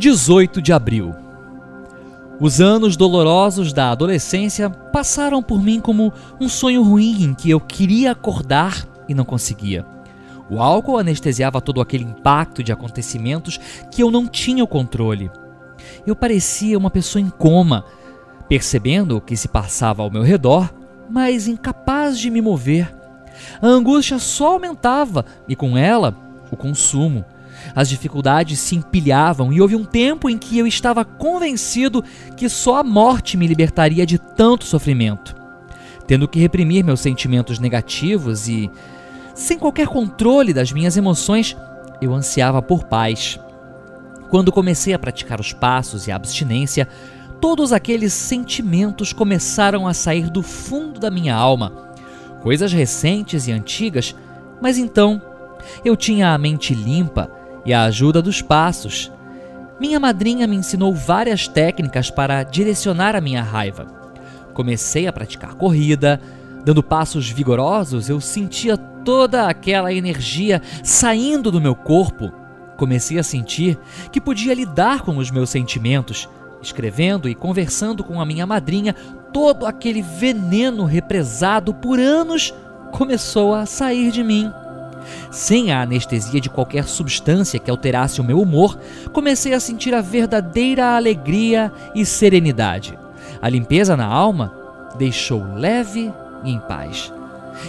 18 de abril. Os anos dolorosos da adolescência passaram por mim como um sonho ruim em que eu queria acordar e não conseguia. O álcool anestesiava todo aquele impacto de acontecimentos que eu não tinha o controle. Eu parecia uma pessoa em coma, percebendo o que se passava ao meu redor, mas incapaz de me mover. A angústia só aumentava e, com ela, o consumo. As dificuldades se empilhavam e houve um tempo em que eu estava convencido que só a morte me libertaria de tanto sofrimento. Tendo que reprimir meus sentimentos negativos e, sem qualquer controle das minhas emoções, eu ansiava por paz. Quando comecei a praticar os passos e a abstinência, todos aqueles sentimentos começaram a sair do fundo da minha alma. Coisas recentes e antigas, mas então eu tinha a mente limpa e a ajuda dos passos. Minha madrinha me ensinou várias técnicas para direcionar a minha raiva. Comecei a praticar corrida, dando passos vigorosos, eu sentia toda aquela energia saindo do meu corpo. Comecei a sentir que podia lidar com os meus sentimentos. Escrevendo e conversando com a minha madrinha, todo aquele veneno represado por anos começou a sair de mim. Sem a anestesia de qualquer substância que alterasse o meu humor, comecei a sentir a verdadeira alegria e serenidade. A limpeza na alma deixou leve e em paz.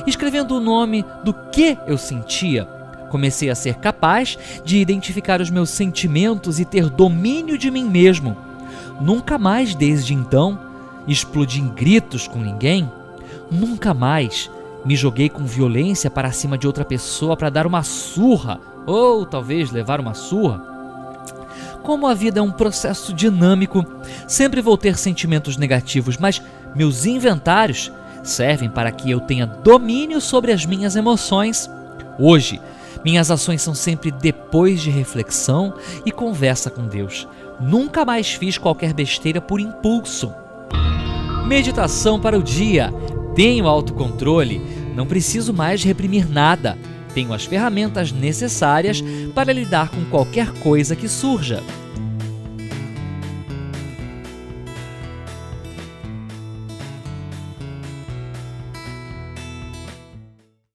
Escrevendo o nome do que eu sentia, comecei a ser capaz de identificar os meus sentimentos e ter domínio de mim mesmo. Nunca mais desde então explodi em gritos com ninguém. Nunca mais me joguei com violência para cima de outra pessoa para dar uma surra, ou talvez levar uma surra. Como a vida é um processo dinâmico, sempre vou ter sentimentos negativos, mas meus inventários servem para que eu tenha domínio sobre as minhas emoções. Hoje, minhas ações são sempre depois de reflexão e conversa com Deus. Nunca mais fiz qualquer besteira por impulso. Meditação para o dia. Tenho autocontrole, não preciso mais reprimir nada. Tenho as ferramentas necessárias para lidar com qualquer coisa que surja.